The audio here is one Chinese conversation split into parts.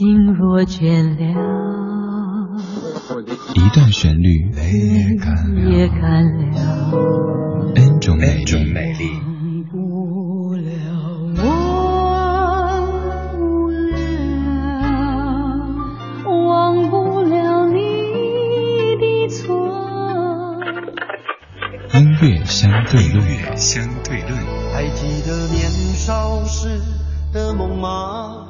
心若倦了，一段旋律也干了，N 种美丽。音乐相对论，相对论。还记得年少时的梦吗？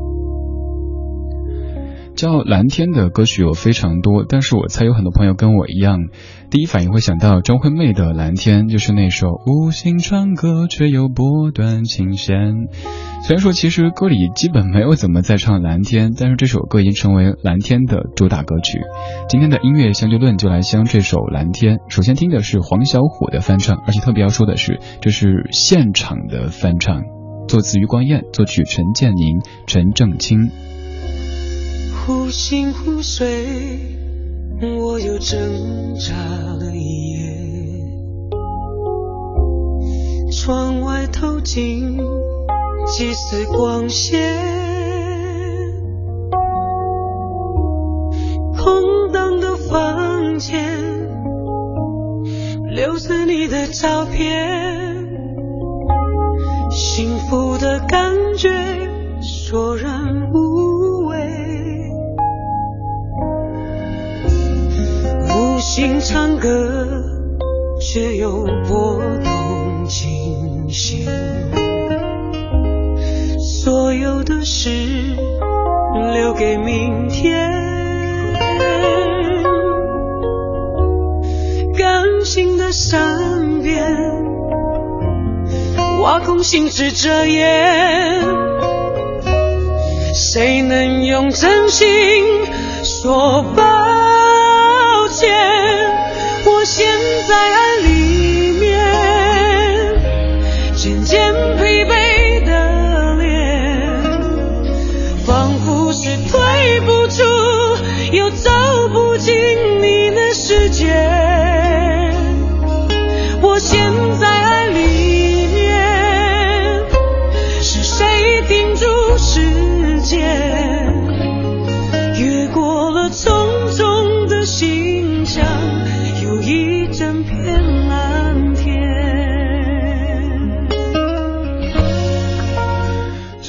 叫蓝天的歌曲有非常多，但是我猜有很多朋友跟我一样，第一反应会想到张惠妹的《蓝天》，就是那首无心唱歌却又拨断琴弦。虽然说其实歌里基本没有怎么在唱蓝天，但是这首歌已经成为蓝天的主打歌曲。今天的音乐相对论就来相这首蓝天。首先听的是黄小琥的翻唱，而且特别要说的是，这是现场的翻唱，作词余光彦，作曲陈建宁、陈正清。忽醒忽睡，我又挣扎了一夜。窗外透进几丝光线，空荡的房间，留着你的照片，幸福的感觉索然无。心唱歌，却又拨动琴弦。所有的事留给明天。感情的善变，挖空心思遮掩。谁能用真心说抱？我陷在爱里像有。一整片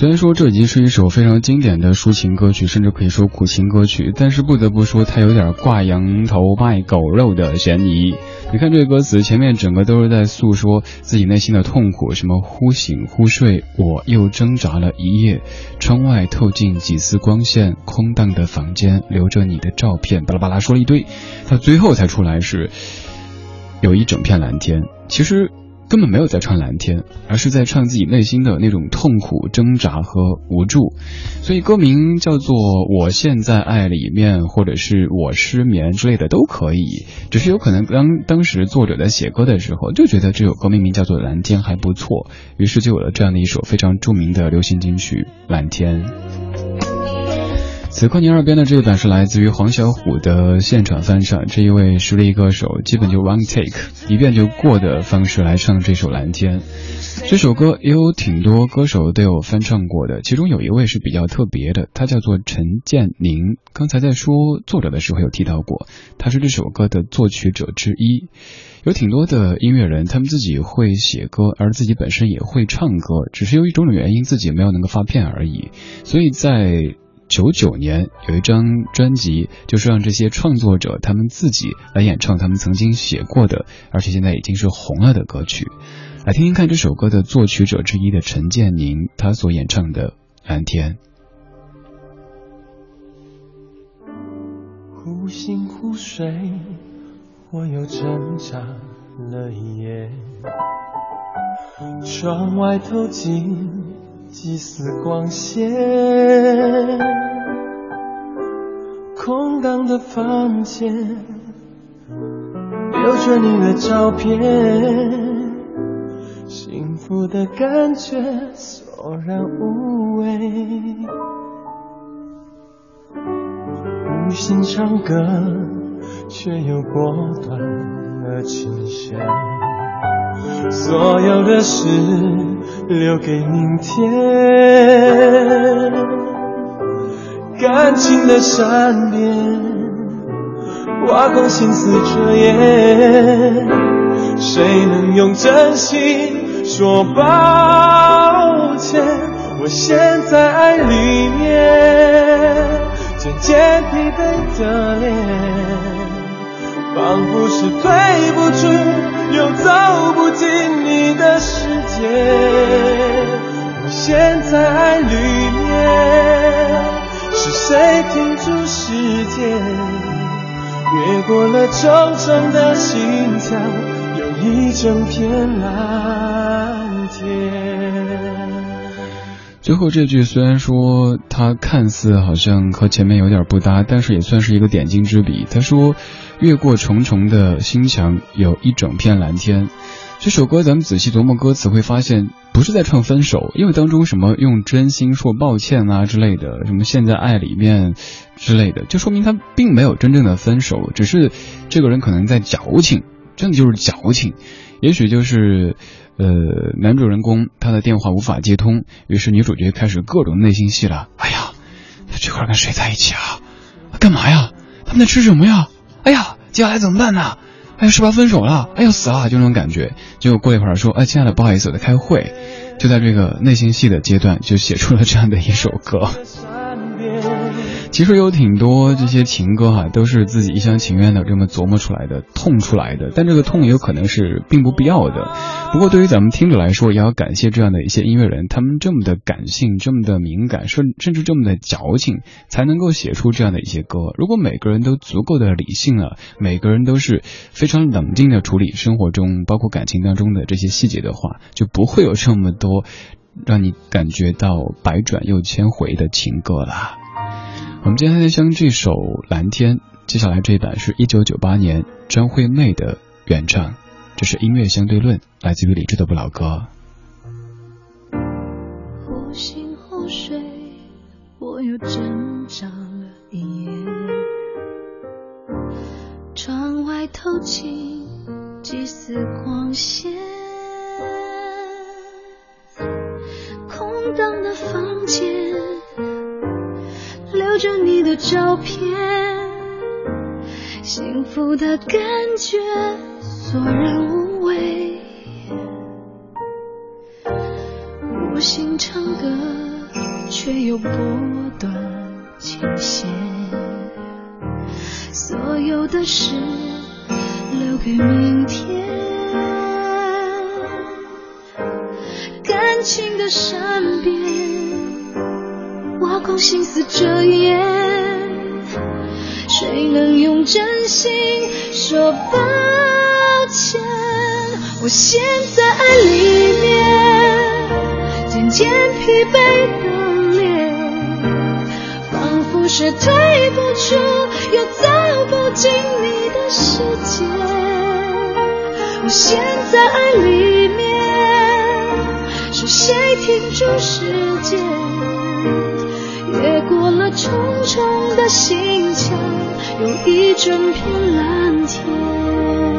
虽然说这已经是一首非常经典的抒情歌曲，甚至可以说苦情歌曲，但是不得不说它有点挂羊头卖狗肉的嫌疑。你看这个歌词，前面整个都是在诉说自己内心的痛苦，什么忽醒忽睡，我又挣扎了一夜，窗外透进几丝光线，空荡的房间留着你的照片，巴拉巴拉说了一堆，到最后才出来是。有一整片蓝天，其实根本没有在唱蓝天，而是在唱自己内心的那种痛苦、挣扎和无助。所以歌名叫做《我现在爱里面》，或者是我失眠之类的都可以。只是有可能当当时作者在写歌的时候就觉得这首歌命名叫做《蓝天》还不错，于是就有了这样的一首非常著名的流行金曲《蓝天》。此刻您耳边的这一版是来自于黄小琥的现场翻唱，这一位实力歌手基本就 one take 一遍就过的方式来唱这首蓝天。这首歌也有挺多歌手都有翻唱过的，其中有一位是比较特别的，他叫做陈建宁。刚才在说作者的时候有提到过，他是这首歌的作曲者之一。有挺多的音乐人，他们自己会写歌，而自己本身也会唱歌，只是由于种种原因自己没有能够发片而已。所以在九九年有一张专辑，就是让这些创作者他们自己来演唱他们曾经写过的，而且现在已经是红了的歌曲。来听听看这首歌的作曲者之一的陈建宁，他所演唱的《蓝天》。忽醒忽睡，我又挣扎了一夜，窗外透进。几丝光线，空荡的房间，留着你的照片，幸福的感觉索然无味。无心唱歌，却有果断的倾向。所有的事留给明天，感情的善变，挖空心思遮掩，谁能用真心说抱歉？我陷在爱里面，渐渐疲惫的脸，仿佛是退不出。又走不进你的世界，我陷在爱里面，是谁停住时间？越过了重重的心墙，有一整片蓝最后这句虽然说它看似好像和前面有点不搭，但是也算是一个点睛之笔。他说：“越过重重的心墙，有一整片蓝天。”这首歌咱们仔细琢磨歌词，会发现不是在唱分手，因为当中什么用真心说抱歉啊之类的，什么陷在爱里面之类的，就说明他并没有真正的分手，只是这个人可能在矫情，真的就是矫情，也许就是。呃，男主人公他的电话无法接通，于是女主角开始各种内心戏了。哎呀，他这会儿跟谁在一起啊？干嘛呀？他们在吃什么呀？哎呀，接下来怎么办呢？哎呀，是不是分手了？哎呦，死了！就那种感觉。结果过一会儿说，哎，亲爱的，不好意思，我在开会。就在这个内心戏的阶段，就写出了这样的一首歌。其实有挺多这些情歌哈，都是自己一厢情愿的这么琢磨出来的，痛出来的。但这个痛也有可能是并不必要的。不过对于咱们听者来说，也要感谢这样的一些音乐人，他们这么的感性，这么的敏感，甚甚至这么的矫情，才能够写出这样的一些歌。如果每个人都足够的理性了，每个人都是非常冷静的处理生活中包括感情当中的这些细节的话，就不会有这么多让你感觉到百转又千回的情歌了。我们今天将这首《蓝天》，接下来这一版是一九九八年张惠妹的原唱，这是音乐相对论，来自于李志的不老歌。忽醒忽睡，我又挣扎了一夜。窗外透进几丝光线，照片，幸福的感觉索然无味。无心唱歌，却又拨断琴弦。所有的事留给明天，感情的善变。挖空心思遮掩，谁能用真心说抱歉？我陷在爱里面，渐渐疲惫的脸，仿佛是退不出又走不进你的世界。我陷在爱里面，是谁停住时间？越过了重重的心墙，有一整片蓝天。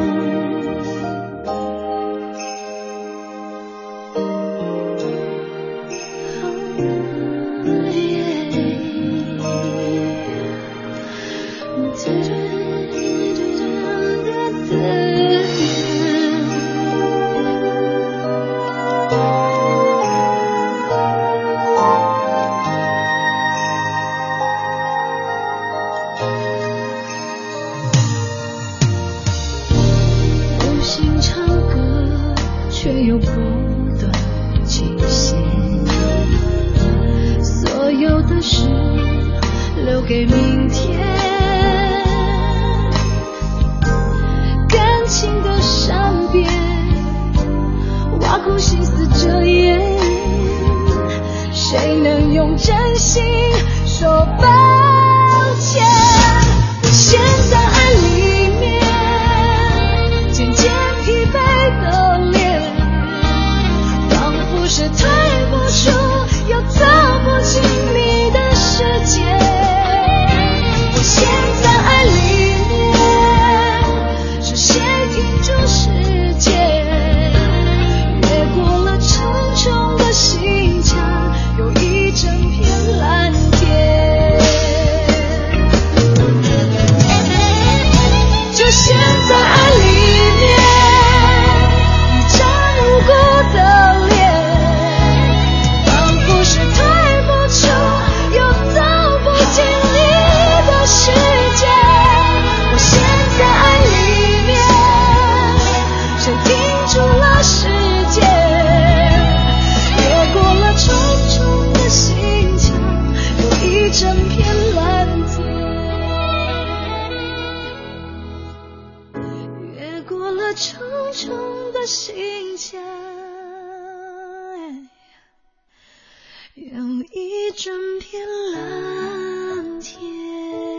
又不断惊醒所有的事留给明天。感情的善变挖空心思遮掩谁能用真心说抱歉？心间有一整片蓝天。